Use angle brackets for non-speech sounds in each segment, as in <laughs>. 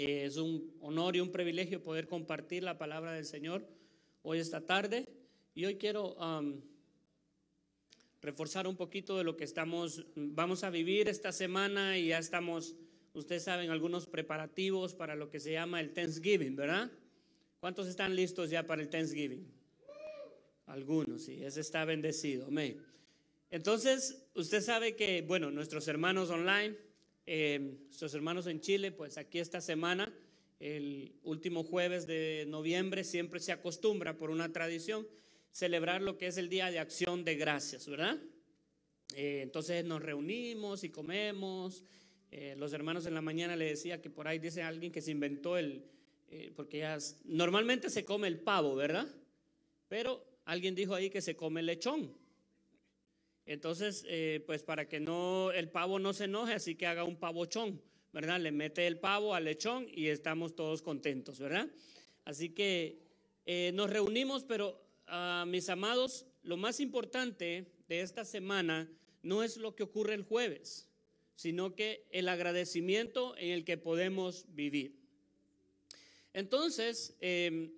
Eh, es un honor y un privilegio poder compartir la palabra del Señor hoy esta tarde. Y hoy quiero um, reforzar un poquito de lo que estamos, vamos a vivir esta semana y ya estamos, ustedes saben, algunos preparativos para lo que se llama el Thanksgiving, ¿verdad? ¿Cuántos están listos ya para el Thanksgiving? Algunos, sí, ese está bendecido, amén. Entonces, usted sabe que, bueno, nuestros hermanos online, eh, hermanos en Chile, pues aquí esta semana, el último jueves de noviembre, siempre se acostumbra por una tradición celebrar lo que es el Día de Acción de Gracias, ¿verdad? Eh, entonces nos reunimos y comemos. Eh, los hermanos en la mañana le decía que por ahí dice alguien que se inventó el, porque ya normalmente se come el pavo, ¿verdad? Pero alguien dijo ahí que se come el lechón. Entonces, eh, pues para que no el pavo no se enoje, así que haga un pavochón, ¿verdad? Le mete el pavo al lechón y estamos todos contentos, ¿verdad? Así que eh, nos reunimos, pero ah, mis amados, lo más importante de esta semana no es lo que ocurre el jueves, sino que el agradecimiento en el que podemos vivir. Entonces, em,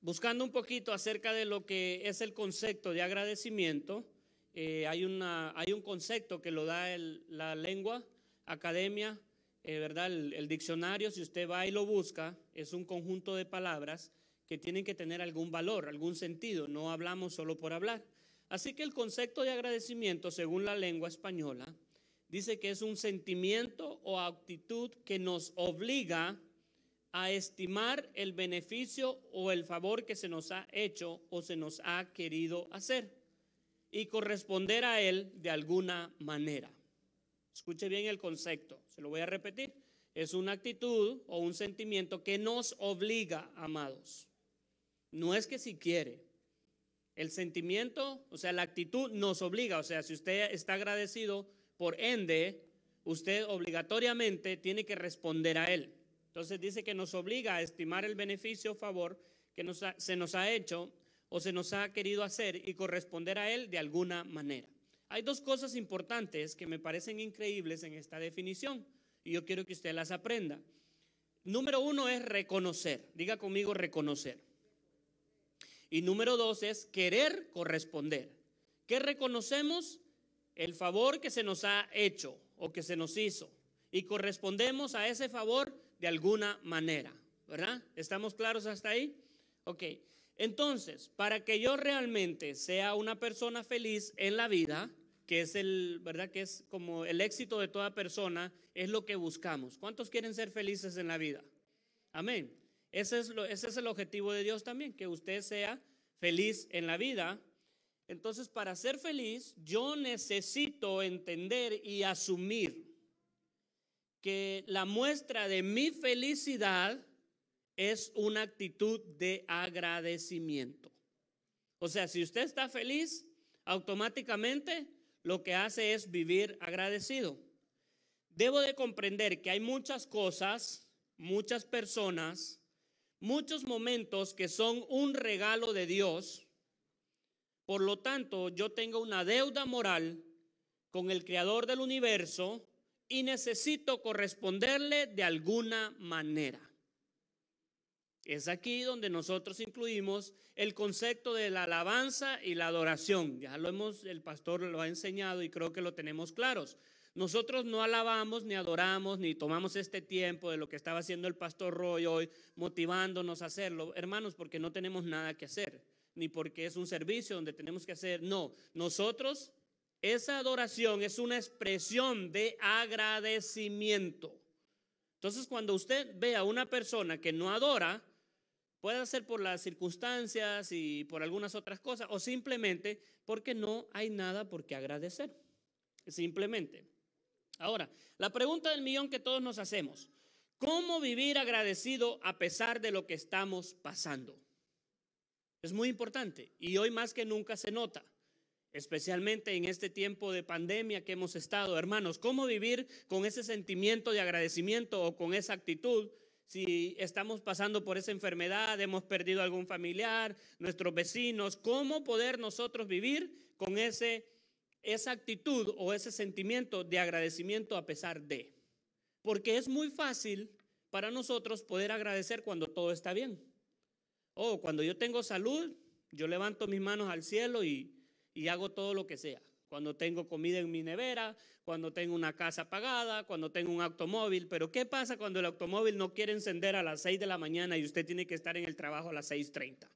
buscando un poquito acerca de lo que es el concepto de agradecimiento, eh, hay, una, hay un concepto que lo da la lengua, academia, eh, ¿verdad? El, el, diccionario, si usted va y lo busca, es un conjunto de palabras que tienen que tener algún valor, algún sentido, no hablamos solo por hablar. Así que el concepto de agradecimiento, según la lengua española, dice que es un sentimiento o actitud que nos obliga a estimar el beneficio o el favor que se nos ha hecho o se nos ha querido hacer y corresponder a él de alguna manera. Escuche bien el concepto, se lo voy a repetir. Es una actitud o un sentimiento que nos obliga, amados. No es que si quiere. El sentimiento, o sea, la actitud nos obliga. O sea, si usted está agradecido, por ende, usted obligatoriamente tiene que responder a él. Entonces dice que nos obliga a estimar el beneficio o favor que se nos ha hecho o se nos ha querido hacer y corresponder a él de alguna manera. Hay dos cosas importantes que me parecen increíbles en esta definición y yo quiero que usted las aprenda. Número uno es reconocer, diga conmigo reconocer. Y número dos es querer corresponder. ¿Qué reconocemos? El favor que se nos ha hecho o que se nos hizo. Y correspondemos a ese favor de alguna manera, ¿verdad? ¿Estamos claros hasta ahí? Ok. Entonces, para que yo realmente sea una persona feliz en la vida, que es el, ¿verdad? Que es como el éxito de toda persona, es lo que buscamos. ¿Cuántos quieren ser felices en la vida? Amén. Ese es, ese es el objetivo de Dios también, que usted sea feliz en la vida. Entonces, para ser feliz, yo necesito entender y asumir que la muestra de mi felicidad es una actitud de agradecimiento. O sea, si usted está feliz, automáticamente lo que hace es vivir agradecido. Debo de comprender que hay muchas cosas, muchas personas, muchos momentos que son un regalo de Dios. Por lo tanto, yo tengo una deuda moral con el Creador del universo y necesito corresponderle de alguna manera. Es aquí donde nosotros incluimos el concepto de la alabanza y la adoración. Ya lo hemos, el pastor lo ha enseñado y creo que lo tenemos claros. Nosotros no alabamos ni adoramos ni tomamos este tiempo de lo que estaba haciendo el pastor Roy hoy, motivándonos a hacerlo, hermanos, porque no tenemos nada que hacer, ni porque es un servicio donde tenemos que hacer. No, nosotros esa adoración es una expresión de agradecimiento. Entonces, cuando usted ve a una persona que no adora, puede ser por las circunstancias y por algunas otras cosas, o simplemente porque no hay nada por qué agradecer. Simplemente. Ahora, la pregunta del millón que todos nos hacemos, ¿cómo vivir agradecido a pesar de lo que estamos pasando? Es muy importante y hoy más que nunca se nota especialmente en este tiempo de pandemia que hemos estado. Hermanos, ¿cómo vivir con ese sentimiento de agradecimiento o con esa actitud? Si estamos pasando por esa enfermedad, hemos perdido algún familiar, nuestros vecinos, ¿cómo poder nosotros vivir con ese, esa actitud o ese sentimiento de agradecimiento a pesar de? Porque es muy fácil para nosotros poder agradecer cuando todo está bien. Oh, cuando yo tengo salud, yo levanto mis manos al cielo y, y hago todo lo que sea. Cuando tengo comida en mi nevera, cuando tengo una casa pagada, cuando tengo un automóvil. Pero ¿qué pasa cuando el automóvil no quiere encender a las 6 de la mañana y usted tiene que estar en el trabajo a las 6.30?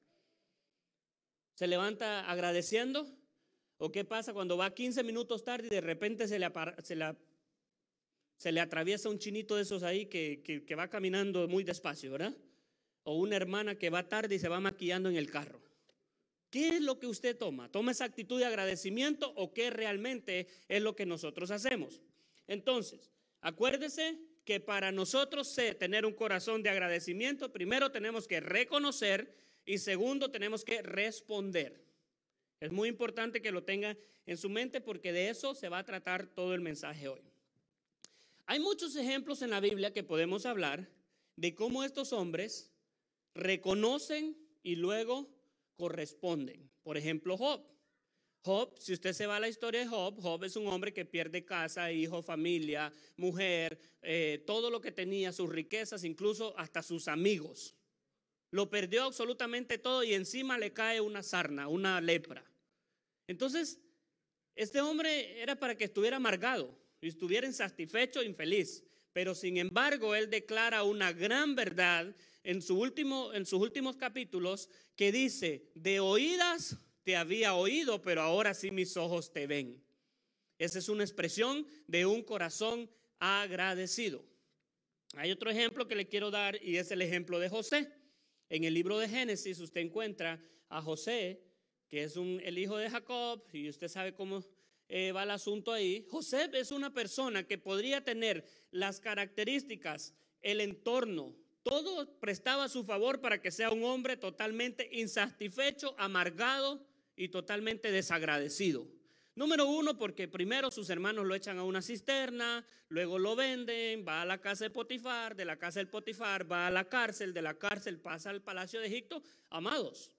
¿Se levanta agradeciendo? ¿O qué pasa cuando va 15 minutos tarde y de repente se le, se le atraviesa un chinito de esos ahí que, que va caminando muy despacio, ¿verdad? O una hermana que va tarde y se va maquillando en el carro. ¿Qué es lo que usted toma? ¿Toma esa actitud de agradecimiento o qué realmente es lo que nosotros hacemos? Entonces, acuérdese que para nosotros tener un corazón de agradecimiento, primero tenemos que reconocer y segundo tenemos que responder. Es muy importante que lo tenga en su mente porque de eso se va a tratar todo el mensaje hoy. Hay muchos ejemplos en la Biblia que podemos hablar de cómo estos hombres reconocen y luego corresponden. Por ejemplo, Job. Job, si usted se va a la historia de Job, Job es un hombre que pierde casa, hijo, familia, mujer, eh, todo lo que tenía, sus riquezas, incluso hasta sus amigos. Lo perdió absolutamente todo y encima le cae una sarna, una lepra. Entonces, este hombre era para que estuviera amargado y estuviera insatisfecho e infeliz. Pero sin embargo, él declara una gran verdad en, sus últimos capítulos que dice, de oídas te había oído, pero ahora sí mis ojos te ven. Esa es una expresión de un corazón agradecido. Hay otro ejemplo que le quiero dar y es el ejemplo de José. En el libro de Génesis usted encuentra a José, que es un, el hijo de Jacob, y usted sabe cómo eh, va el asunto ahí. José es una persona que podría tener las características, el entorno, todo prestaba su favor para que sea un hombre totalmente insatisfecho, amargado y totalmente desagradecido. Número uno, porque primero sus hermanos lo echan a una cisterna, luego lo venden, va a la casa de Potifar, de la casa del Potifar va a la cárcel, de la cárcel pasa al palacio de Egipto. Amados,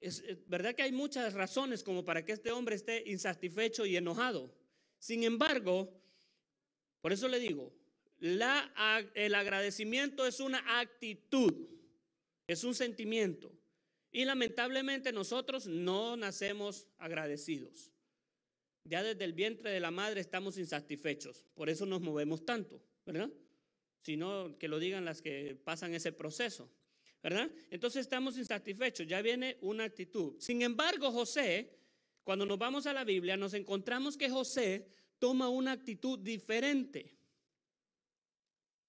es, verdad que hay muchas razones como para que este hombre esté insatisfecho y enojado. Sin embargo, por eso le digo, el agradecimiento es una actitud, es un sentimiento. Y lamentablemente nosotros no nacemos agradecidos. Ya desde el vientre de la madre estamos insatisfechos, por eso nos movemos tanto, ¿verdad? Sino que lo digan las que pasan ese proceso, ¿verdad? Entonces estamos insatisfechos, ya viene una actitud. Sin embargo, José, cuando nos vamos a la Biblia, nos encontramos que José toma una actitud diferente.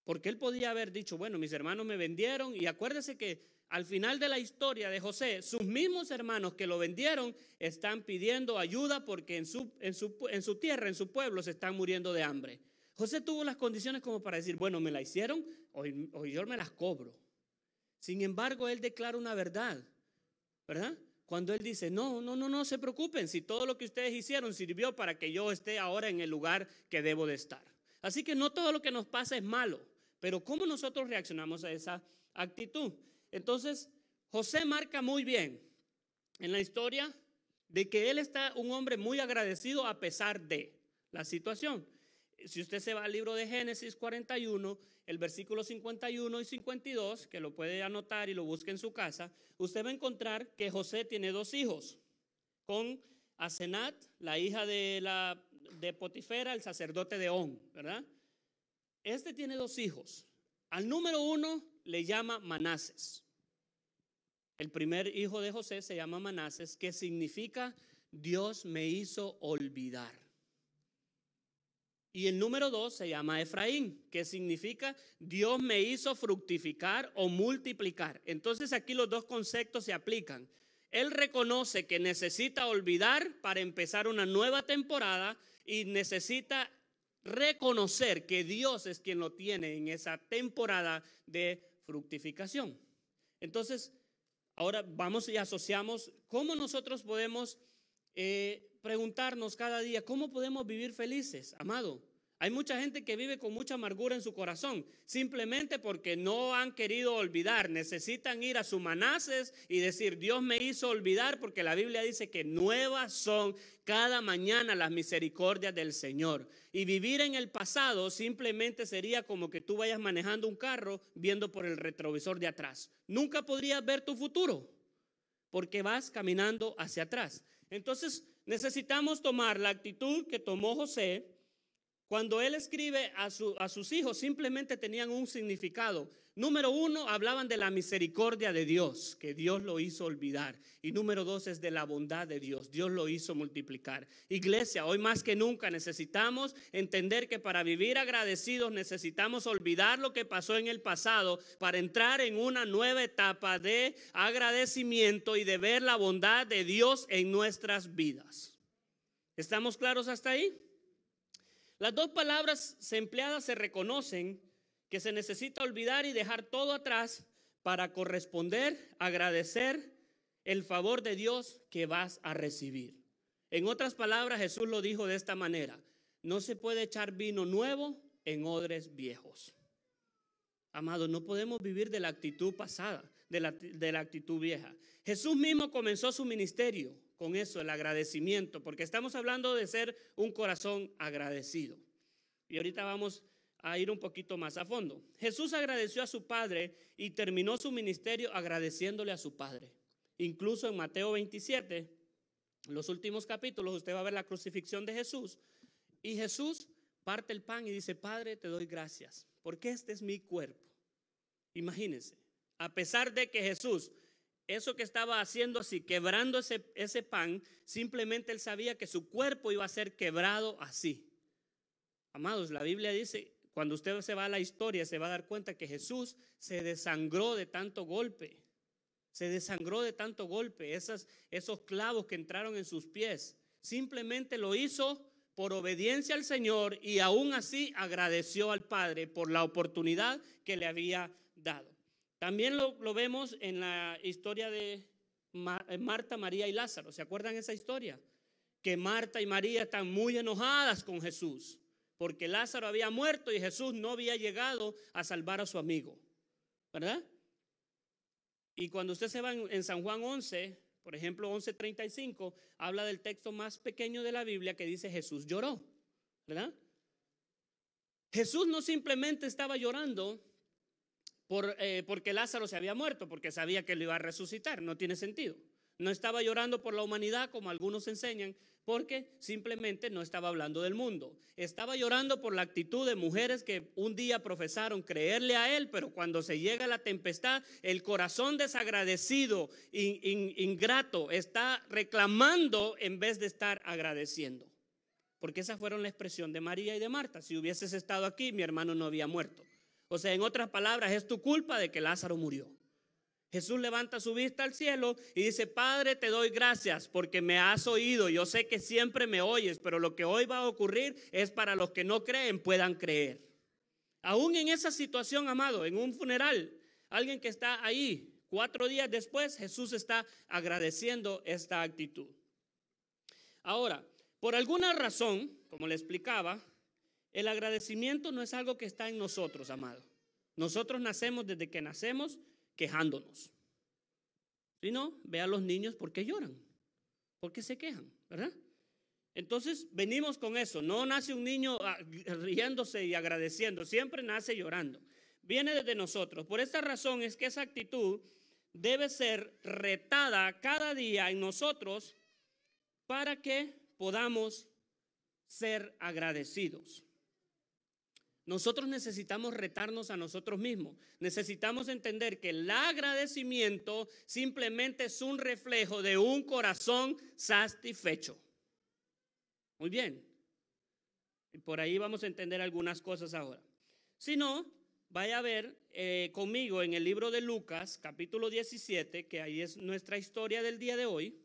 Porque él podía haber dicho, bueno, mis hermanos me vendieron y acuérdese que al final de la historia de José, sus mismos hermanos que lo vendieron están pidiendo ayuda porque en su, en su, en su tierra, en su pueblo, se están muriendo de hambre. José tuvo las condiciones como para decir, bueno, me la hicieron, hoy, yo me las cobro. Sin embargo, él declara una verdad, ¿verdad? Cuando él dice, no, no, no, no se preocupen, si todo lo que ustedes hicieron sirvió para que yo esté ahora en el lugar que debo de estar. Así que no todo lo que nos pasa es malo. Pero ¿cómo nosotros reaccionamos a esa actitud? Entonces, José marca muy bien en la historia de que él está un hombre muy agradecido a pesar de la situación. Si usted se va al libro de Génesis 41, el versículo 51 y 52, que lo puede anotar y lo busque en su casa, usted va a encontrar que José tiene dos hijos, con Asenat, la hija de, la, de Potifera, el sacerdote de On, ¿verdad? Este tiene dos hijos. Al número uno le llama Manases. El primer hijo de José se llama Manases, que significa Dios me hizo olvidar. Y el número dos se llama Efraín, que significa Dios me hizo fructificar o multiplicar. Entonces aquí los dos conceptos se aplican. Él reconoce que necesita olvidar para empezar una nueva temporada y necesita reconocer que Dios es quien lo tiene en esa temporada de fructificación. Entonces, ahora vamos y asociamos cómo nosotros podemos eh, preguntarnos cada día, ¿cómo podemos vivir felices, amado? Hay mucha gente que vive con mucha amargura en su corazón, simplemente porque no han querido olvidar. Necesitan ir a su manaces y decir, Dios me hizo olvidar, porque la Biblia dice que nuevas son cada mañana las misericordias del Señor. Y vivir en el pasado simplemente sería como que tú vayas manejando un carro viendo por el retrovisor de atrás. Nunca podrías ver tu futuro, porque vas caminando hacia atrás. Entonces necesitamos tomar la actitud que tomó José cuando él escribe a, sus hijos, simplemente tenían un significado. Número uno, hablaban de la misericordia de Dios, que Dios lo hizo olvidar. Y número dos es de la bondad de Dios, Dios lo hizo multiplicar. Iglesia, hoy más que nunca necesitamos entender que para vivir agradecidos necesitamos olvidar lo que pasó en el pasado para entrar en una nueva etapa de agradecimiento y de ver la bondad de Dios en nuestras vidas. ¿Estamos claros hasta ahí? Las dos palabras empleadas se reconocen que se necesita olvidar y dejar todo atrás para corresponder, agradecer el favor de Dios que vas a recibir. En otras palabras, Jesús lo dijo de esta manera, no se puede echar vino nuevo en odres viejos. Amado, no podemos vivir de la actitud pasada, de la, de la actitud vieja. Jesús mismo comenzó su ministerio con eso, el agradecimiento, porque estamos hablando de ser un corazón agradecido. Y ahorita vamos a ir un poquito más a fondo. Jesús agradeció a su Padre y terminó su ministerio agradeciéndole a su Padre. Incluso en Mateo 27, los últimos capítulos, usted va a ver la crucifixión de Jesús. Y Jesús parte el pan y dice, Padre, te doy gracias, porque este es mi cuerpo. Imagínense, a pesar de que Jesús eso que estaba haciendo así, quebrando ese, ese pan, simplemente él sabía que su cuerpo iba a ser quebrado así. Amados, la Biblia dice, cuando usted se va a la historia, se va a dar cuenta que Jesús se desangró de tanto golpe. Se desangró de tanto golpe, esos clavos que entraron en sus pies. Simplemente lo hizo por obediencia al Señor y aún así agradeció al Padre por la oportunidad que le había dado. También lo, vemos en la historia de eh, Marta, María y Lázaro. ¿Se acuerdan esa historia? Que Marta y María están muy enojadas con Jesús porque Lázaro había muerto y Jesús no había llegado a salvar a su amigo. ¿Verdad? Y cuando usted se va en, San Juan 11, por ejemplo 11:35, habla del texto más pequeño de la Biblia que dice Jesús lloró. ¿Verdad? Jesús no simplemente estaba llorando eh, porque Lázaro se había muerto, porque sabía que lo iba a resucitar. No tiene sentido. No estaba llorando por la humanidad como algunos enseñan, porque simplemente no estaba hablando del mundo. Estaba llorando por la actitud de mujeres que un día profesaron creerle a él, pero cuando se llega la tempestad, el corazón desagradecido, ingrato, está reclamando en vez de estar agradeciendo. Porque esa fueron la expresión de María y de Marta. Si hubieses estado aquí, mi hermano no había muerto. O sea, en otras palabras, es tu culpa de que Lázaro murió. Jesús levanta su vista al cielo y dice, Padre, te doy gracias porque me has oído. Yo sé que siempre me oyes, pero lo que hoy va a ocurrir es para los que no creen puedan creer. Aún en esa situación, amado, en un funeral, alguien que está ahí, cuatro días después, Jesús está agradeciendo esta actitud. Ahora, por alguna razón, como le explicaba, el agradecimiento no es algo que está en nosotros, amado. Nosotros nacemos desde que nacemos quejándonos. Si no, ve a los niños por qué lloran, por qué se quejan, ¿verdad? Entonces venimos con eso. No nace un niño ah, riéndose y agradeciendo, siempre nace llorando. Viene desde nosotros. Por esta razón es que esa actitud debe ser retada cada día en nosotros para que podamos ser agradecidos. Nosotros necesitamos retarnos a nosotros mismos. Necesitamos entender que el agradecimiento simplemente es un reflejo de un corazón satisfecho. Muy bien. Y por ahí vamos a entender algunas cosas ahora. Si no, vaya a ver eh, conmigo en el libro de Lucas, capítulo 17, que ahí es nuestra historia del día de hoy.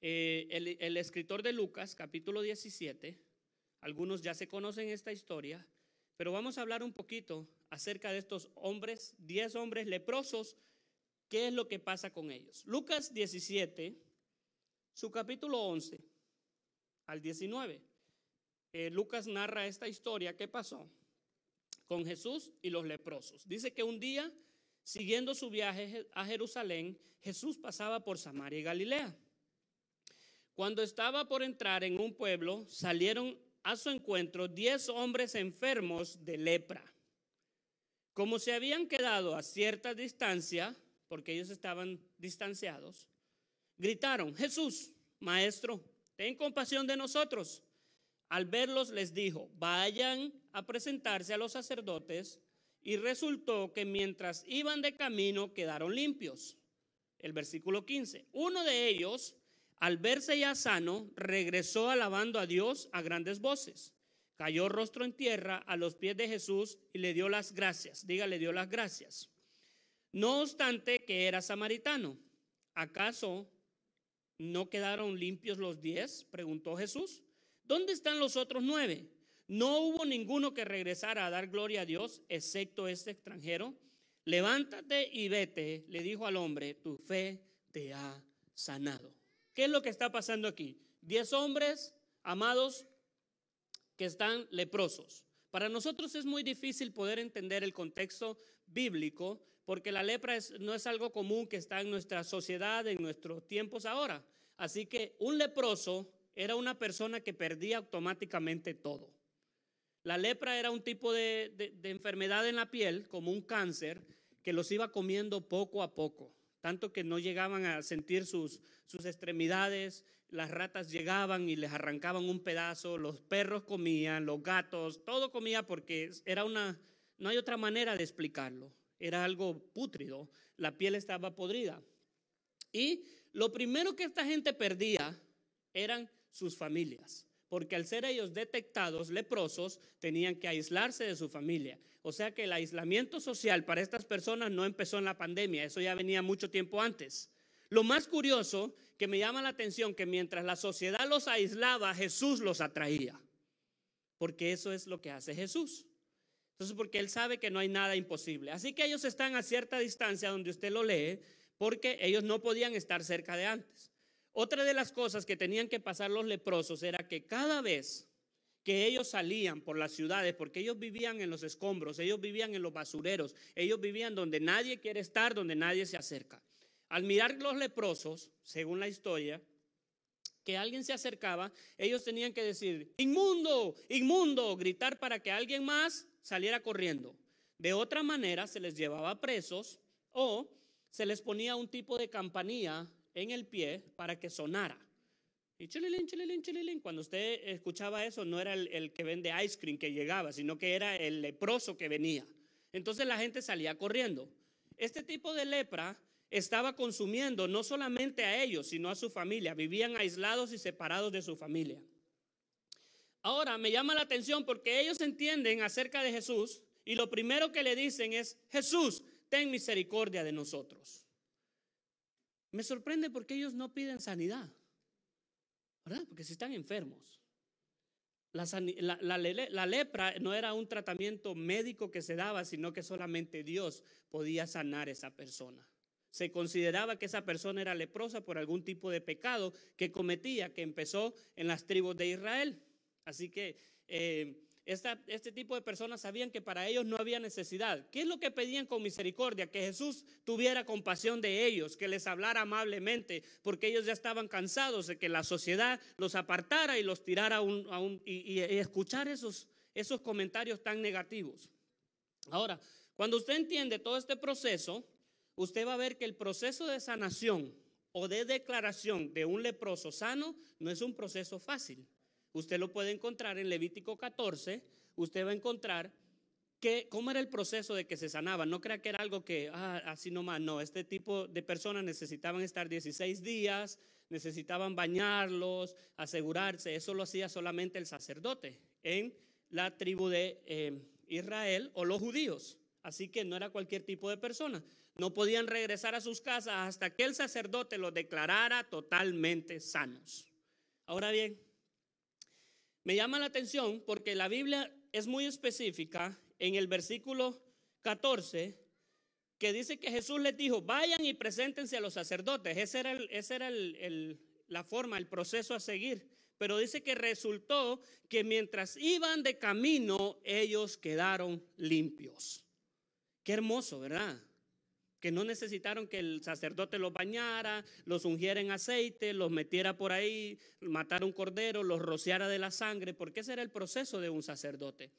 Eh, el, el escritor de Lucas, capítulo 17 algunos ya se conocen esta historia, pero vamos a hablar un poquito acerca de estos hombres, 10 hombres leprosos, qué es lo que pasa con ellos. Lucas 17, su capítulo 11 al 19. eh, Lucas narra esta historia que pasó con Jesús y los leprosos. Dice que un día, siguiendo su viaje a Jerusalén, Jesús pasaba por Samaria y Galilea. Cuando estaba por entrar en un pueblo, salieron a su encuentro diez hombres enfermos de lepra. Como se habían quedado a cierta distancia, porque ellos estaban distanciados, gritaron, Jesús, Maestro, ten compasión de nosotros. Al verlos les dijo, vayan a presentarse a los sacerdotes y resultó que mientras iban de camino quedaron limpios. El versículo 15. Uno de ellos, al verse ya sano, regresó alabando a Dios a grandes voces. Cayó rostro en tierra a los pies de Jesús y le dio las gracias. Diga, le dio las gracias. No obstante que era samaritano. ¿Acaso no quedaron limpios los diez? Preguntó Jesús. ¿Dónde están los otros nueve? No hubo ninguno que regresara a dar gloria a Dios, excepto este extranjero. Levántate y vete, le dijo al hombre, tu fe te ha sanado. ¿Qué es lo que está pasando aquí? Diez hombres, amados, que están leprosos. Para nosotros es muy difícil poder entender el contexto bíblico porque la lepra no es algo común que está en nuestra sociedad, en nuestros tiempos ahora. Así que un leproso era una persona que perdía automáticamente todo. La lepra era un tipo de, enfermedad en la piel, como un cáncer, que los iba comiendo poco a poco, tanto que no llegaban a sentir sus, sus extremidades, las ratas llegaban y les arrancaban un pedazo, los perros comían, los gatos, todo comía porque era una, no hay otra manera de explicarlo, era algo pútrido, la piel estaba podrida. Y lo primero que esta gente perdía eran sus familias, porque al ser ellos detectados leprosos, tenían que aislarse de su familia. O sea que el aislamiento social para estas personas no empezó en la pandemia, eso ya venía mucho tiempo antes. Lo más curioso que me llama la atención que mientras la sociedad los aislaba, Jesús los atraía, porque eso es lo que hace Jesús. Entonces, porque Él sabe que no hay nada imposible. Así que ellos están a cierta distancia donde usted lo lee, porque ellos no podían estar cerca de antes. Otra de las cosas que tenían que pasar los leprosos era que cada vez que ellos salían por las ciudades, porque ellos vivían en los escombros, ellos vivían en los basureros, ellos vivían donde nadie quiere estar, donde nadie se acerca. Al mirar los leprosos, según la historia, que alguien se acercaba, ellos tenían que decir, inmundo, inmundo, gritar para que alguien más saliera corriendo. De otra manera, se les llevaba presos o se les ponía un tipo de campanilla en el pie para que sonara. Y chililín, chililín, chililín. Cuando usted escuchaba eso, no era el, que vende ice cream que llegaba, sino que era el leproso que venía. Entonces la gente salía corriendo. Este tipo de lepra estaba consumiendo no solamente a ellos, sino a su familia. Vivían aislados y separados de su familia. Ahora me llama la atención porque ellos entienden acerca de Jesús y lo primero que le dicen es, Jesús, ten misericordia de nosotros. Me sorprende porque ellos no piden sanidad, ¿verdad? Porque si están enfermos. La, lepra no era un tratamiento médico que se daba, sino que solamente Dios podía sanar a esa persona. Se consideraba que esa persona era leprosa por algún tipo de pecado que cometía, que empezó en las tribus de Israel. Así que eh, este tipo de personas sabían que para ellos no había necesidad. ¿Qué es lo que pedían con misericordia? Que Jesús tuviera compasión de ellos, que les hablara amablemente, porque ellos ya estaban cansados de que la sociedad los apartara y los tirara a un, y, y, escuchar esos, esos comentarios tan negativos. Ahora, cuando usted entiende todo este proceso, usted va a ver que el proceso de sanación o de declaración de un leproso sano no es un proceso fácil. Usted lo puede encontrar en Levítico 14. Usted va a encontrar que, cómo era el proceso de que se sanaba. No crea que era algo que, ah, así nomás, no. Este tipo de personas necesitaban estar 16 días, necesitaban bañarlos, asegurarse. Eso lo hacía solamente el sacerdote en la tribu de eh, Israel o los judíos. Así que no era cualquier tipo de persona. No podían regresar a sus casas hasta que el sacerdote los declarara totalmente sanos. Ahora bien, me llama la atención porque la Biblia es muy específica en el versículo 14 que dice que Jesús les dijo, vayan y preséntense a los sacerdotes. Esa era, era la forma, el proceso a seguir pero dice que resultó que mientras iban de camino, ellos quedaron limpios. Qué hermoso, ¿verdad? Que no necesitaron que el sacerdote los bañara, los ungiera en aceite, los metiera por ahí, matara un cordero, los rociara de la sangre, porque ese era el proceso de un sacerdote.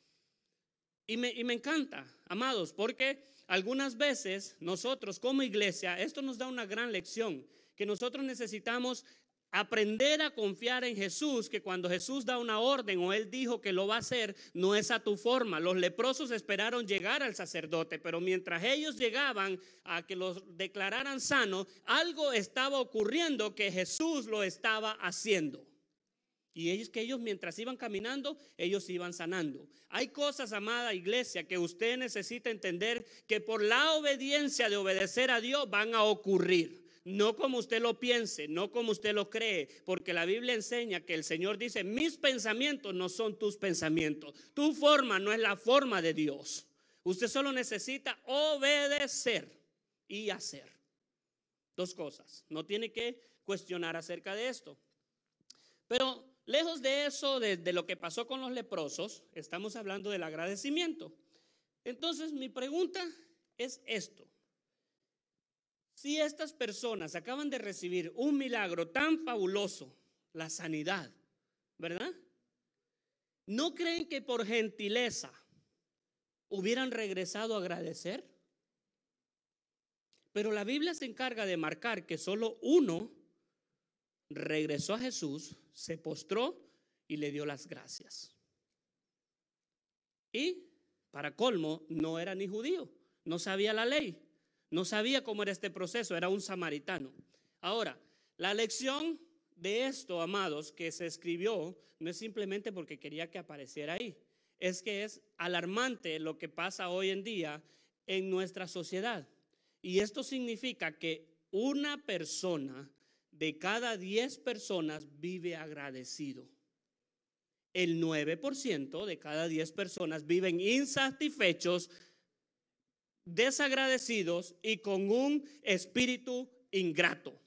Y me, y me encanta, amados, porque algunas veces nosotros como iglesia, esto nos da una gran lección, que nosotros necesitamos aprender a confiar en Jesús, que cuando Jesús da una orden o él dijo que lo va a hacer, no es a tu forma. Los leprosos esperaron llegar al sacerdote, pero mientras ellos llegaban a que los declararan sanos, algo estaba ocurriendo que Jesús lo estaba haciendo. Y ellos que ellos mientras iban caminando, ellos iban sanando. Hay cosas, amada iglesia, que usted necesita entender que por la obediencia de obedecer a Dios van a ocurrir no como usted lo piense, no como usted lo cree, porque la Biblia enseña que el Señor dice, mis pensamientos no son tus pensamientos, tu forma no es la forma de Dios. Usted solo necesita obedecer y hacer. Dos cosas, no tiene que cuestionar acerca de esto. Pero lejos de eso, de, lo que pasó con los leprosos, estamos hablando del agradecimiento. Entonces mi pregunta es esto. Si estas personas acaban de recibir un milagro tan fabuloso, la sanidad, ¿verdad? ¿No creen que por gentileza hubieran regresado a agradecer? Pero la Biblia se encarga de marcar que solo uno regresó a Jesús, se postró y le dio las gracias. Y, para colmo, no era ni judío, no sabía la ley. No sabía cómo era este proceso, era un samaritano. Ahora, la lección de esto, amados, que se escribió, no es simplemente porque quería que apareciera ahí, es que es alarmante lo que pasa hoy en día en nuestra sociedad. Y esto significa que una persona de cada 10 personas vive agradecido. El 9% de cada 10 personas viven insatisfechos desagradecidos y con un espíritu ingrato.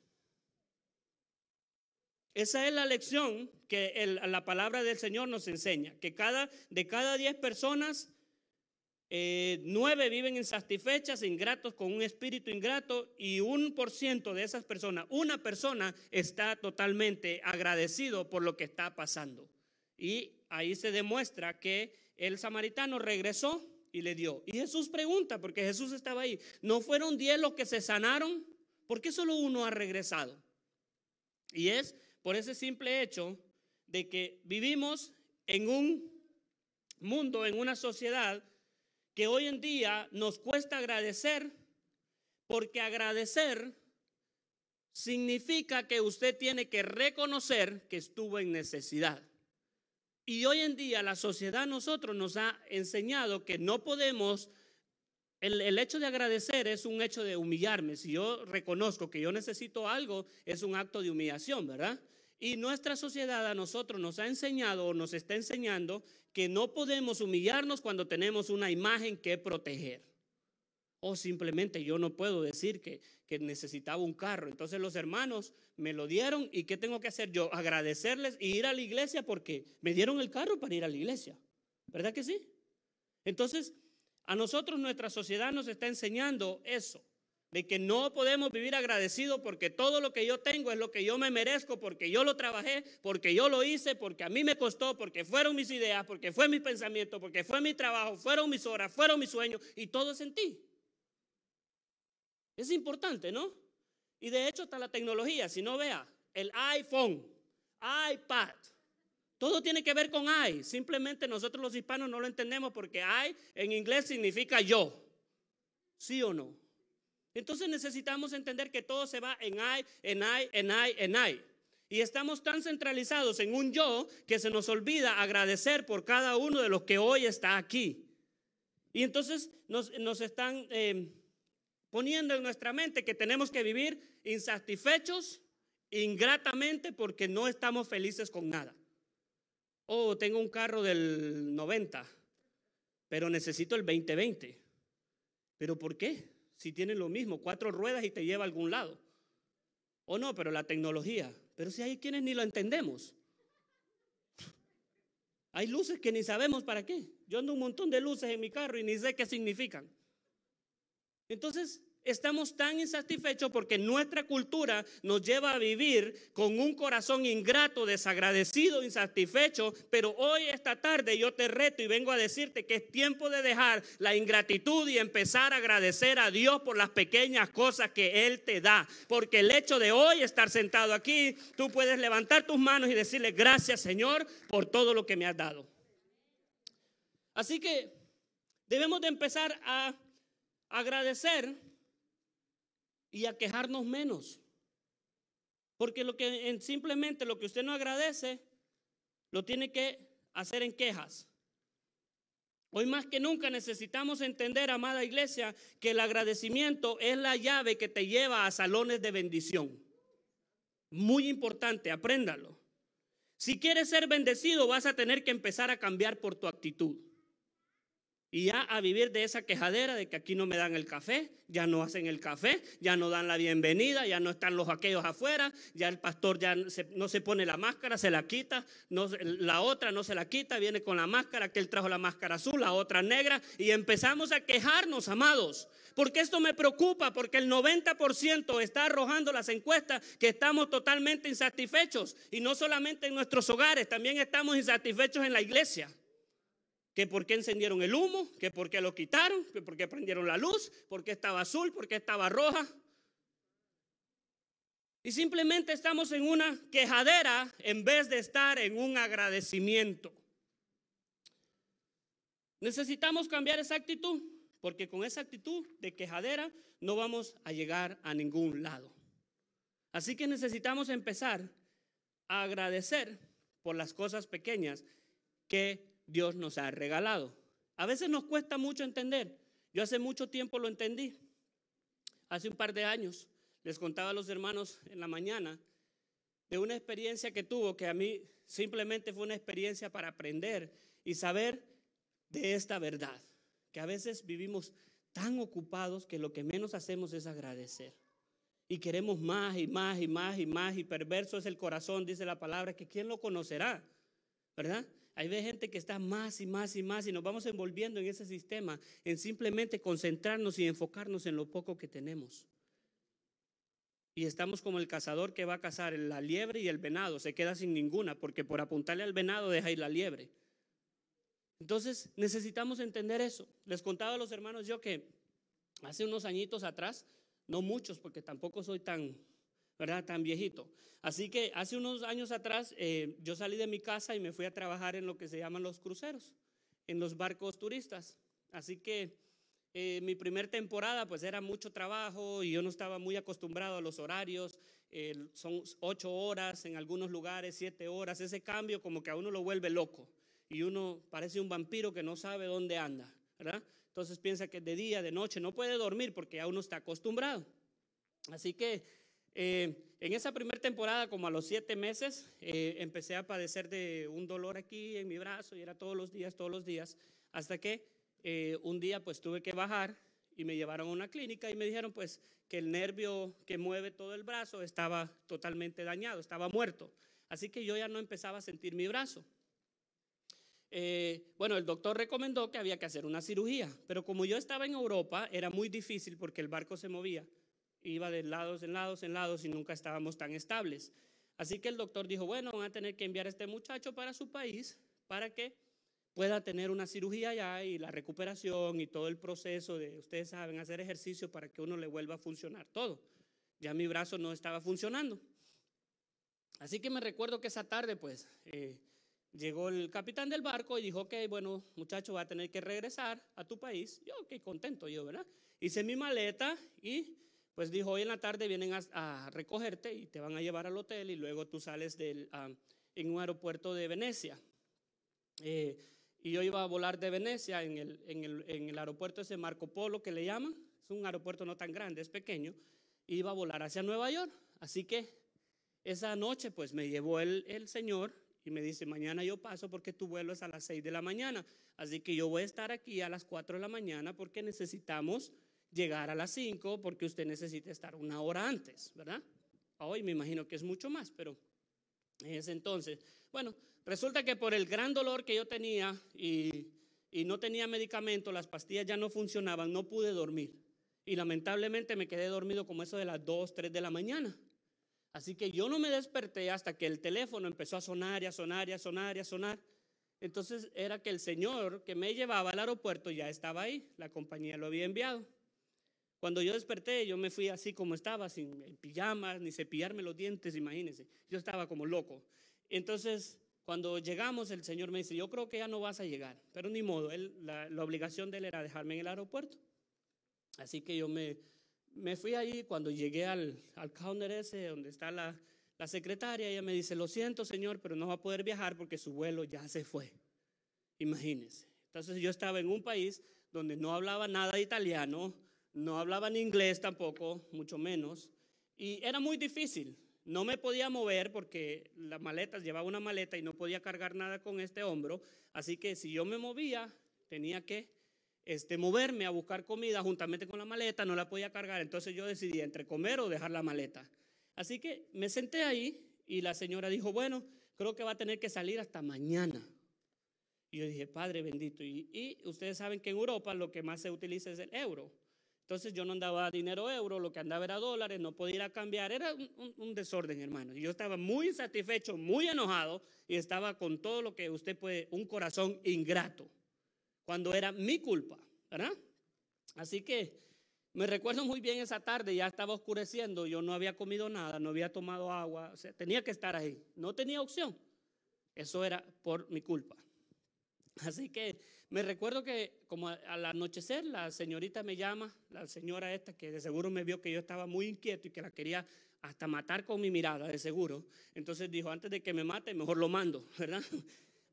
Esa es la lección que la palabra del Señor nos enseña, que cada, de cada diez personas, eh, nueve viven insatisfechas, ingratos, con un espíritu ingrato, y un por ciento de esas personas, una persona está totalmente agradecido por lo que está pasando. Y ahí se demuestra que el samaritano regresó y le dio. Y Jesús pregunta, porque Jesús estaba ahí, ¿no fueron diez los que se sanaron? ¿Por qué solo uno ha regresado? Y es por ese simple hecho de que vivimos en un mundo, en una sociedad que hoy en día nos cuesta agradecer, porque agradecer significa que usted tiene que reconocer que estuvo en necesidad. Y hoy en día la sociedad nosotros nos ha enseñado que no podemos, el, hecho de agradecer es un hecho de humillarme. Si yo reconozco que yo necesito algo, es un acto de humillación, ¿verdad? Y nuestra sociedad a nosotros nos ha enseñado o nos está enseñando que no podemos humillarnos cuando tenemos una imagen que proteger. O simplemente yo no puedo decir que, que necesitaba un carro. Entonces los hermanos me lo dieron y ¿qué tengo que hacer yo? Agradecerles y ir a la iglesia porque me dieron el carro para ir a la iglesia. ¿Verdad que sí? Entonces, a nosotros nuestra sociedad nos está enseñando eso, de que no podemos vivir agradecidos porque todo lo que yo tengo es lo que yo me merezco, porque yo lo trabajé, porque yo lo hice, porque a mí me costó, porque fueron mis ideas, porque fue mi pensamiento, porque fue mi trabajo, fueron mis horas, fueron mis sueños y todo es en ti. Es importante, ¿no? Y de hecho está la tecnología, si no vea, el iPhone, iPad, todo tiene que ver con I. Simplemente nosotros los hispanos no lo entendemos porque I en inglés significa yo. ¿Sí o no? Entonces necesitamos entender que todo se va en I, en I, en I, en I. Y estamos tan centralizados en un yo que se nos olvida agradecer por cada uno de los que hoy está aquí. Y entonces nos, están... Eh, poniendo en nuestra mente que tenemos que vivir insatisfechos, ingratamente, porque no estamos felices con nada. Oh, tengo un carro del 90, pero necesito el 2020. ¿Pero por qué? Si tiene lo mismo, cuatro ruedas y te lleva a algún lado. O no, pero la tecnología. Pero si hay quienes ni lo entendemos. Hay luces que ni sabemos para qué. Yo ando un montón de luces en mi carro y ni sé qué significan. Entonces, estamos tan insatisfechos porque nuestra cultura nos lleva a vivir con un corazón ingrato, desagradecido, insatisfecho. Pero hoy, esta tarde, yo te reto y vengo a decirte que es tiempo de dejar la ingratitud y empezar a agradecer a Dios por las pequeñas cosas que Él te da. Porque el hecho de hoy estar sentado aquí, tú puedes levantar tus manos y decirle gracias Señor por todo lo que me has dado. Así que debemos de empezar a agradecer y a quejarnos menos. Porque lo que simplemente lo que usted no agradece, lo tiene que hacer en quejas. Hoy más que nunca necesitamos entender, amada iglesia, que el agradecimiento es la llave que te lleva a salones de bendición. Muy importante, apréndalo. Si quieres ser bendecido, vas a tener que empezar a cambiar por tu actitud y ya a vivir de esa quejadera de que aquí no me dan el café, ya no hacen el café, ya no dan la bienvenida, ya no están los aquellos afuera, ya el pastor ya no se pone la máscara, se la quita, no, la otra no se la quita, viene con la máscara, que él trajo la máscara azul, la otra negra, y empezamos a quejarnos, amados. Porque esto me preocupa, porque el 90% está arrojando las encuestas que estamos totalmente insatisfechos, y no solamente en nuestros hogares, también estamos insatisfechos en la iglesia que por qué encendieron el humo, que por qué lo quitaron, que por qué prendieron la luz, por qué estaba azul, por qué estaba roja. Y simplemente estamos en una quejadera en vez de estar en un agradecimiento. Necesitamos cambiar esa actitud, porque con esa actitud de quejadera no vamos a llegar a ningún lado. Así que necesitamos empezar a agradecer por las cosas pequeñas que Dios nos ha regalado. A veces nos cuesta mucho entender. Yo hace mucho tiempo lo entendí. Hace un par de años les contaba a los hermanos en la mañana de una experiencia que tuvo que a mí simplemente fue una experiencia para aprender y saber de esta verdad, que a veces vivimos tan ocupados que lo que menos hacemos es agradecer. Y queremos más y más y más y más y perverso es el corazón, dice la palabra, que quién lo conocerá, ¿verdad? Hay gente que está más y más y más y nos vamos envolviendo en ese sistema, en simplemente concentrarnos y enfocarnos en lo poco que tenemos. Y estamos como el cazador que va a cazar la liebre y el venado, se queda sin ninguna, porque por apuntarle al venado deja ir la liebre. Entonces necesitamos entender eso. Les contaba a los hermanos yo que hace unos añitos atrás, no muchos, porque tampoco soy tan ¿verdad? Tan viejito. Así que hace unos años atrás eh, yo salí de mi casa y me fui a trabajar en lo que se llaman los cruceros, en los barcos turistas. Así que eh, mi primer temporada pues era mucho trabajo y yo no estaba muy acostumbrado a los horarios. son ocho horas en algunos lugares, siete horas. Ese cambio como que a uno lo vuelve loco y uno parece un vampiro que no sabe dónde anda, ¿verdad? Entonces piensa que de día, de noche, no puede dormir porque a uno está acostumbrado. Así que eh, en esa primera temporada, como a los siete meses, eh, empecé a padecer de un dolor aquí en mi brazo y era todos los días, todos los días, hasta que eh, un día pues tuve que bajar y me llevaron a una clínica y me dijeron pues que el nervio que mueve todo el brazo estaba totalmente dañado, estaba muerto. Así que yo ya no empezaba a sentir mi brazo. bueno, el doctor recomendó que había que hacer una cirugía, pero como yo estaba en Europa, era muy difícil porque el barco se movía iba de lados en lados en lados y nunca estábamos tan estables. Así que el doctor dijo, bueno, van a tener que enviar a este muchacho para su país para que pueda tener una cirugía allá y la recuperación y todo el proceso de, ustedes saben, hacer ejercicio para que uno le vuelva a funcionar todo. Ya mi brazo no estaba funcionando. Así que me recuerdo que esa tarde, pues, eh, llegó el capitán del barco y dijo, ok, bueno, muchacho, va a tener que regresar a tu país. Yo, ok, contento yo, ¿verdad? Hice mi maleta y pues dijo, hoy en la tarde vienen a, recogerte y te van a llevar al hotel y luego tú sales del, en un aeropuerto de Venecia. Eh, y yo iba a volar de Venecia en el, en, el, en el, aeropuerto ese Marco Polo que le llaman, es un aeropuerto no tan grande, es pequeño, y iba a volar hacia Nueva York. Así que esa noche pues me llevó el, el Señor y me dice, mañana yo paso porque tu vuelo es a las 6 de la mañana, así que yo voy a estar aquí a las 4 de la mañana porque necesitamos llegar a las 5 porque usted necesita estar una hora antes, ¿verdad? Hoy me imagino que es mucho más, pero ese entonces. Bueno, resulta que por el gran dolor que yo tenía y, y no tenía medicamento, las pastillas ya no funcionaban, no pude dormir. Y lamentablemente me quedé dormido como eso de las 2, 3 de la mañana. Así que yo no me desperté hasta que el teléfono empezó a sonar y a sonar y a sonar y a sonar. Entonces era que el señor que me llevaba al aeropuerto ya estaba ahí, la compañía lo había enviado. Cuando yo desperté, yo me fui así como estaba, sin pijamas, ni cepillarme los dientes, imagínense. Yo estaba como loco. Entonces, cuando llegamos, el señor me dice, yo creo que ya no vas a llegar, pero ni modo, la, obligación de él era dejarme en el aeropuerto. Así que yo me, me fui ahí, cuando llegué al, al counter ese, donde está la, la secretaria, ella me dice, lo siento señor, pero no va a poder viajar porque su vuelo ya se fue. Imagínense. Entonces yo estaba en un país donde no hablaba nada de italiano, no hablaban inglés tampoco, mucho menos, y era muy difícil. No me podía mover porque las maletas, llevaba una maleta y no podía cargar nada con este hombro, así que si yo me movía, tenía que este, moverme a buscar comida juntamente con la maleta, no la podía cargar, entonces yo decidí entre comer o dejar la maleta. Así que me senté ahí y la señora dijo, bueno, creo que va a tener que salir hasta mañana. Y yo dije, Padre bendito, y, y ustedes saben que en Europa lo que más se utiliza es el euro. Entonces yo no andaba dinero euro, lo que andaba era dólares, no podía ir a cambiar, era un, desorden, hermano. Y yo estaba muy insatisfecho, muy enojado y estaba con todo lo que usted puede, un corazón ingrato, cuando era mi culpa, ¿verdad? Así que me recuerdo muy bien esa tarde, ya estaba oscureciendo, yo no había comido nada, no había tomado agua, o sea, tenía que estar ahí, no tenía opción. Eso era por mi culpa. Así que me recuerdo que como al anochecer la señorita me llama, la señora esta que de seguro me vio que yo estaba muy inquieto y que la quería hasta matar con mi mirada, de seguro. Entonces dijo, antes de que me mate, mejor lo mando, <laughs> ¿verdad?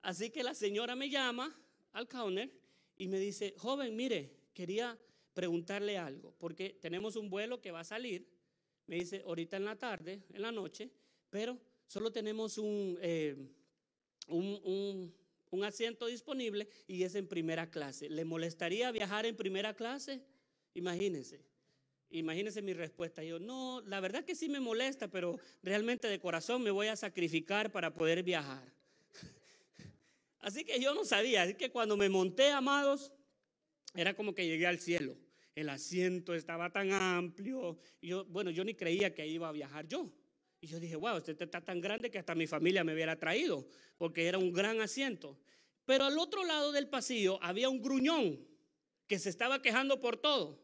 Así que la señora me llama al counter y me dice, joven, mire, quería preguntarle algo, porque tenemos un vuelo que va a salir, me dice, ahorita en la tarde, en la noche, pero solo tenemos un, eh, un un asiento disponible y es en primera clase. ¿Le molestaría viajar en primera clase? Imagínense. Imagínense mi respuesta. Yo, no, la verdad que sí me molesta, pero realmente de corazón me voy a sacrificar para poder viajar. <laughs> Así que yo no sabía. Así que cuando me monté, amados, era como que llegué al cielo. El asiento estaba tan amplio. yo, bueno, yo ni creía que iba a viajar yo. Y yo dije, wow, este está tan grande que hasta mi familia me hubiera traído, porque era un gran asiento. Pero al otro lado del pasillo había un gruñón que se estaba quejando por todo.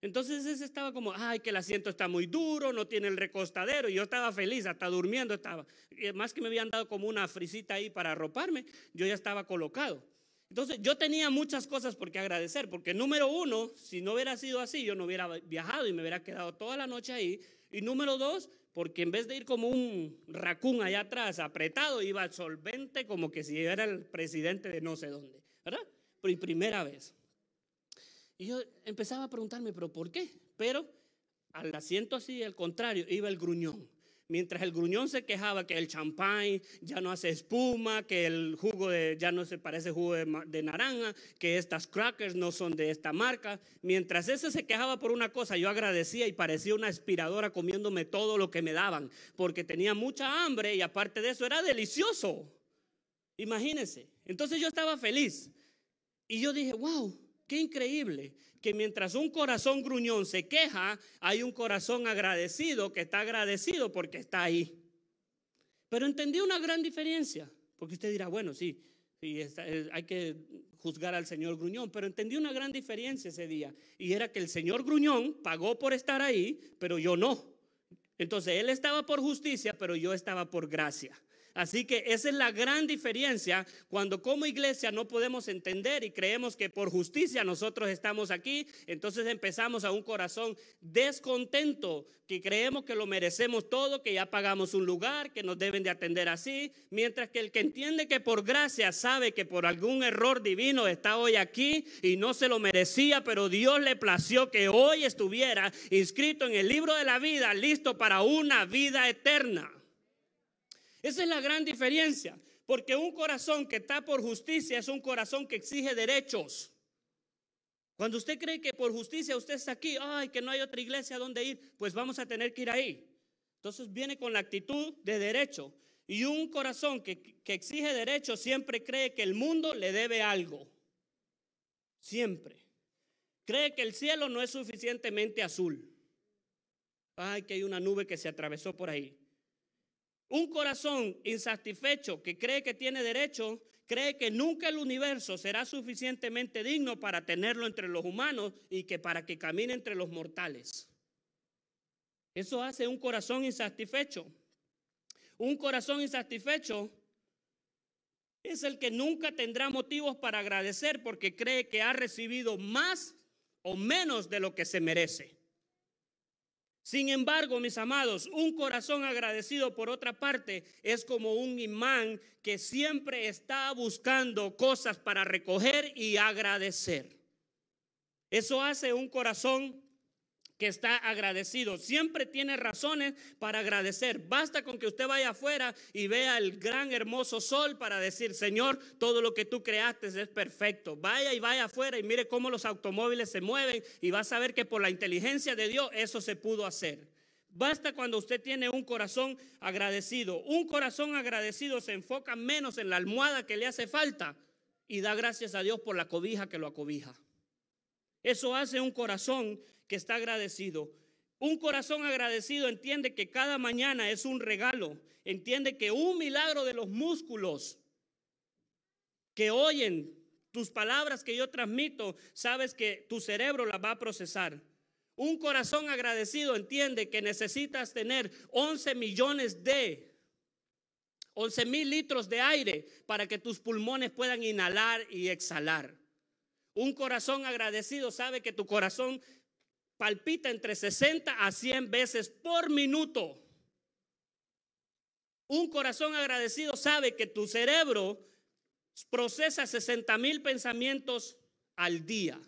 Entonces ese estaba como, ay, que el asiento está muy duro, no tiene el recostadero. Y yo estaba feliz, hasta durmiendo estaba. Más que me habían dado como una frisita ahí para arroparme, yo ya estaba colocado. Entonces yo tenía muchas cosas por qué agradecer, porque número uno, si no hubiera sido así, yo no hubiera viajado y me hubiera quedado toda la noche ahí. Y número dos, porque en vez de ir como un racún allá atrás, apretado, iba solvente como que si era el presidente de no sé dónde, ¿verdad? Por primera vez. Y yo empezaba a preguntarme, ¿pero por qué? Pero al asiento así, al contrario, iba el gruñón. Mientras el gruñón se quejaba que el champán ya no hace espuma, que el jugo de, ya no se parece jugo de, naranja, que estas crackers no son de esta marca. Mientras ese se quejaba por una cosa, yo agradecía y parecía una aspiradora comiéndome todo lo que me daban, porque tenía mucha hambre y aparte de eso era delicioso. Imagínense. Entonces yo estaba feliz. Y yo dije, wow, qué increíble que mientras un corazón gruñón se queja, hay un corazón agradecido que está agradecido porque está ahí. Pero entendí una gran diferencia, porque usted dirá, bueno, sí, eh, hay que juzgar al señor Gruñón, pero entendí una gran diferencia ese día, y era que el señor Gruñón pagó por estar ahí, pero yo no. Entonces él estaba por justicia, pero yo estaba por gracia. Así que esa es la gran diferencia cuando como iglesia no podemos entender y creemos que por justicia nosotros estamos aquí, entonces empezamos a un corazón descontento, que creemos que lo merecemos todo, que ya pagamos un lugar, que nos deben de atender así, mientras que el que entiende que por gracia sabe que por algún error divino está hoy aquí y no se lo merecía, pero Dios le plació que hoy estuviera inscrito en el libro de la vida, listo para una vida eterna. Esa es la gran diferencia, porque un corazón que está por justicia es un corazón que exige derechos. Cuando usted cree que por justicia usted está aquí, ay, que no hay otra iglesia donde ir, pues vamos a tener que ir ahí. Entonces viene con la actitud de derecho. Y un corazón que, que exige derecho siempre cree que el mundo le debe algo. Siempre. Cree que el cielo no es suficientemente azul. Ay, que hay una nube que se atravesó por ahí. Un corazón insatisfecho que cree que tiene derecho, cree que nunca el universo será suficientemente digno para tenerlo entre los humanos y que para que camine entre los mortales. Eso hace un corazón insatisfecho. Un corazón insatisfecho es el que nunca tendrá motivos para agradecer porque cree que ha recibido más o menos de lo que se merece. Sin embargo, mis amados, un corazón agradecido por otra parte es como un imán que siempre está buscando cosas para recoger y agradecer. Eso hace un corazón está agradecido. Siempre tiene razones para agradecer. Basta con que usted vaya afuera y vea el gran hermoso sol para decir, Señor, todo lo que tú creaste es perfecto. Vaya y vaya afuera y mire cómo los automóviles se mueven y va a saber que por la inteligencia de Dios eso se pudo hacer. Basta cuando usted tiene un corazón agradecido. Un corazón agradecido se enfoca menos en la almohada que le hace falta y da gracias a Dios por la cobija que lo acobija. Eso hace un corazón que está agradecido. Un corazón agradecido entiende que cada mañana es un regalo. Entiende que un milagro de los músculos que oyen tus palabras que yo transmito, sabes que tu cerebro las va a procesar. Un corazón agradecido entiende que necesitas tener 11 millones de, 11 mil litros de aire para que tus pulmones puedan inhalar y exhalar. Un corazón agradecido sabe que tu corazón palpita entre 60 a 100 veces por minuto. Un corazón agradecido sabe que tu cerebro procesa 60 mil pensamientos al día.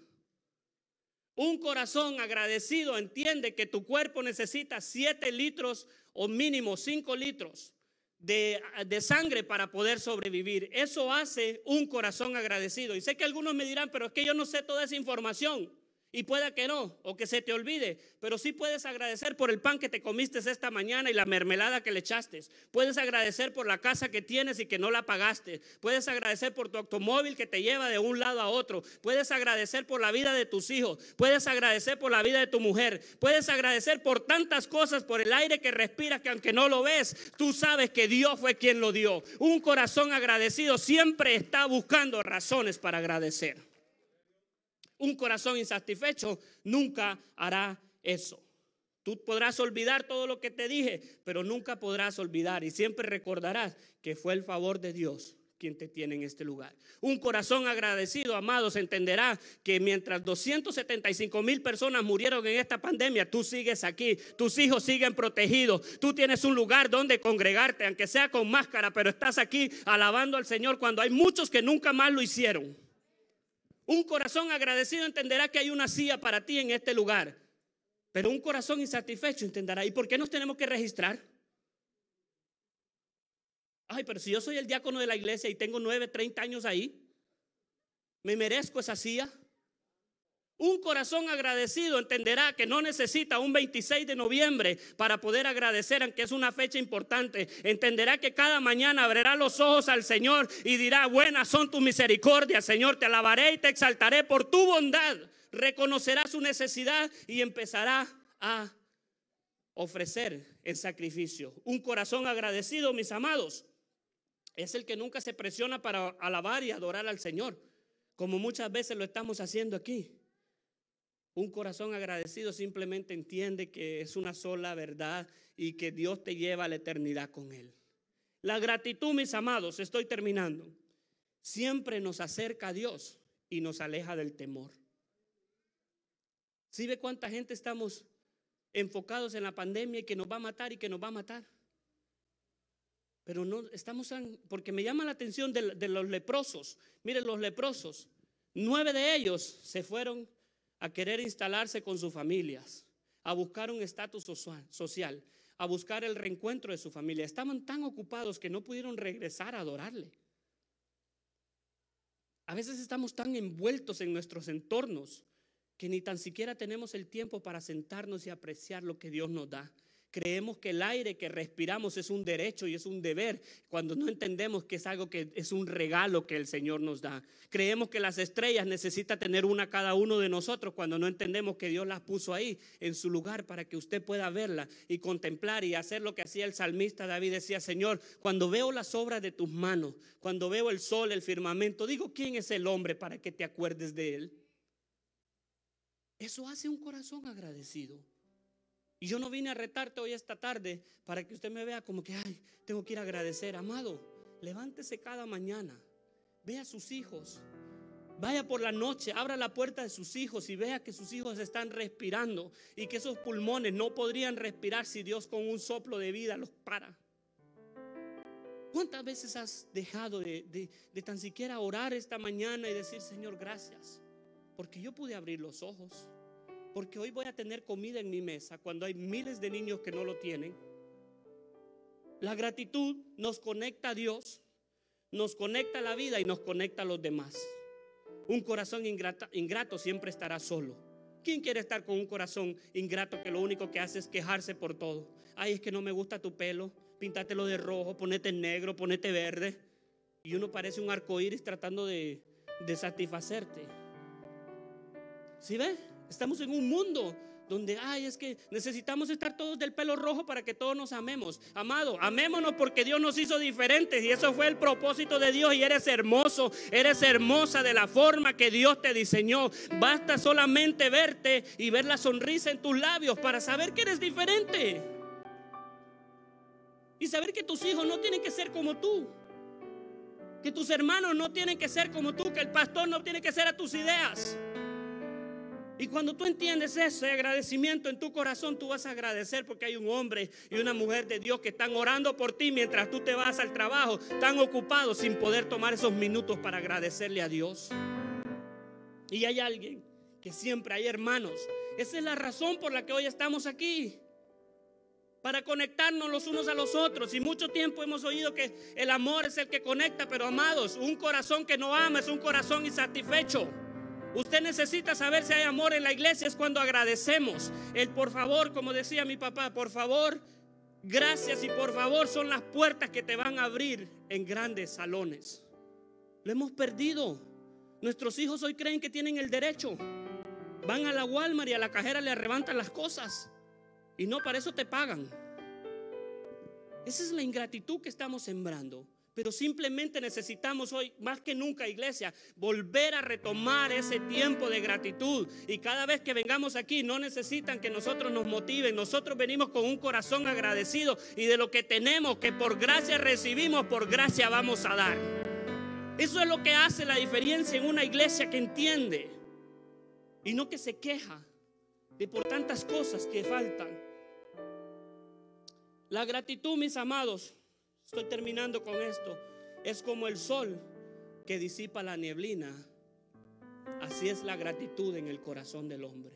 Un corazón agradecido entiende que tu cuerpo necesita 7 litros o mínimo 5 litros de, de, sangre para poder sobrevivir. Eso hace un corazón agradecido. Y sé que algunos me dirán, pero es que yo no sé toda esa información. Y pueda que no, o que se te olvide, pero sí puedes agradecer por el pan que te comiste esta mañana y la mermelada que le echaste. Puedes agradecer por la casa que tienes y que no la pagaste. Puedes agradecer por tu automóvil que te lleva de un lado a otro. Puedes agradecer por la vida de tus hijos. Puedes agradecer por la vida de tu mujer. Puedes agradecer por tantas cosas, por el aire que respiras, que aunque no lo ves, tú sabes que Dios fue quien lo dio. Un corazón agradecido siempre está buscando razones para agradecer. Un corazón insatisfecho nunca hará eso. Tú podrás olvidar todo lo que te dije, pero nunca podrás olvidar y siempre recordarás que fue el favor de Dios quien te tiene en este lugar. Un corazón agradecido, amados, entenderá que mientras 275 mil personas murieron en esta pandemia, tú sigues aquí, tus hijos siguen protegidos, tú tienes un lugar donde congregarte, aunque sea con máscara, pero estás aquí alabando al Señor cuando hay muchos que nunca más lo hicieron. Un corazón agradecido entenderá que hay una silla para ti en este lugar. Pero un corazón insatisfecho entenderá. ¿Y por qué nos tenemos que registrar? Ay, pero si yo soy el diácono de la iglesia y tengo nueve, treinta años ahí, ¿me merezco esa silla? Un corazón agradecido entenderá que no necesita un 26 de noviembre para poder agradecer, aunque es una fecha importante. Entenderá que cada mañana abrirá los ojos al Señor y dirá, buenas son tus misericordias, Señor, te alabaré y te exaltaré por tu bondad. Reconocerá su necesidad y empezará a ofrecer el sacrificio. Un corazón agradecido, mis amados, es el que nunca se presiona para alabar y adorar al Señor, como muchas veces lo estamos haciendo aquí. Un corazón agradecido simplemente entiende que es una sola verdad y que Dios te lleva a la eternidad con Él. La gratitud, mis amados, estoy terminando, siempre nos acerca a Dios y nos aleja del temor. ¿Sí ve cuánta gente estamos enfocados en la pandemia y que nos va a matar y que nos va a matar? Pero no estamos, porque me llama la atención de, de los leprosos. Miren, los leprosos, nueve de ellos se fueron a querer instalarse con sus familias, a buscar un estatus social, a buscar el reencuentro de su familia. Estaban tan ocupados que no pudieron regresar a adorarle. A veces estamos tan envueltos en nuestros entornos que ni tan siquiera tenemos el tiempo para sentarnos y apreciar lo que Dios nos da. Creemos que el aire que respiramos es un derecho y es un deber cuando no entendemos que es algo que es un regalo que el Señor nos da. Creemos que las estrellas necesita tener una cada uno de nosotros cuando no entendemos que Dios las puso ahí en su lugar para que usted pueda verla y contemplar y hacer lo que hacía el salmista David. Decía, Señor, cuando veo las obras de tus manos, cuando veo el sol, el firmamento, digo, ¿quién es el hombre para que te acuerdes de él? Eso hace un corazón agradecido. Y yo no vine a retarte hoy esta tarde para que usted me vea como que, ay, tengo que ir a agradecer. Amado, levántese cada mañana, vea a sus hijos, vaya por la noche, abra la puerta de sus hijos y vea que sus hijos están respirando y que esos pulmones no podrían respirar si Dios con un soplo de vida los para. ¿Cuántas veces has dejado de, de tan siquiera orar esta mañana y decir, Señor, gracias? Porque yo pude abrir los ojos porque hoy voy a tener comida en mi mesa cuando hay miles de niños que no lo tienen. La gratitud nos conecta a Dios, nos conecta a la vida y nos conecta a los demás. Un corazón ingrato, siempre estará solo. ¿Quién quiere estar con un corazón ingrato que lo único que hace es quejarse por todo? Ay, es que no me gusta tu pelo, pintátelo de rojo, ponete negro, ponete verde. Y uno parece un arco iris tratando de, de satisfacerte. ¿Sí ves? Estamos en un mundo donde, ay, es que necesitamos estar todos del pelo rojo para que todos nos amemos. Amado, amémonos porque Dios nos hizo diferentes y eso fue el propósito de Dios y eres hermoso, eres hermosa de la forma que Dios te diseñó. Basta solamente verte y ver la sonrisa en tus labios para saber que eres diferente. Y saber que tus hijos no tienen que ser como tú. Que tus hermanos no tienen que ser como tú, que el pastor no tiene que ser a tus ideas. Y cuando tú entiendes ese agradecimiento en tu corazón, tú vas a agradecer porque hay un hombre y una mujer de Dios que están orando por ti mientras tú te vas al trabajo, tan ocupados sin poder tomar esos minutos para agradecerle a Dios. Y hay alguien que siempre hay hermanos. Esa es la razón por la que hoy estamos aquí. Para conectarnos los unos a los otros. Y mucho tiempo hemos oído que el amor es el que conecta, pero amados, un corazón que no ama es un corazón insatisfecho. Usted necesita saber si hay amor en la iglesia, es cuando agradecemos. El por favor, como decía mi papá, por favor, gracias y por favor son las puertas que te van a abrir en grandes salones. Lo hemos perdido. Nuestros hijos hoy creen que tienen el derecho. Van a la Walmart y a la cajera le arrebantan las cosas. Y no, para eso te pagan. Esa es la ingratitud que estamos sembrando. Pero simplemente necesitamos hoy, más que nunca, iglesia, volver a retomar ese tiempo de gratitud. Y cada vez que vengamos aquí, no necesitan que nosotros nos motiven. Nosotros venimos con un corazón agradecido y de lo que tenemos, que por gracia recibimos, por gracia vamos a dar. Eso es lo que hace la diferencia en una iglesia que entiende y no que se queja de por tantas cosas que faltan. La gratitud, mis amados, Estoy terminando con esto. Es como el sol que disipa la nieblina. Así es la gratitud en el corazón del hombre.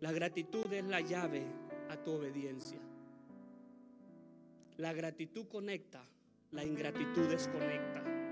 La gratitud es la llave a tu obediencia. La gratitud conecta, la ingratitud desconecta.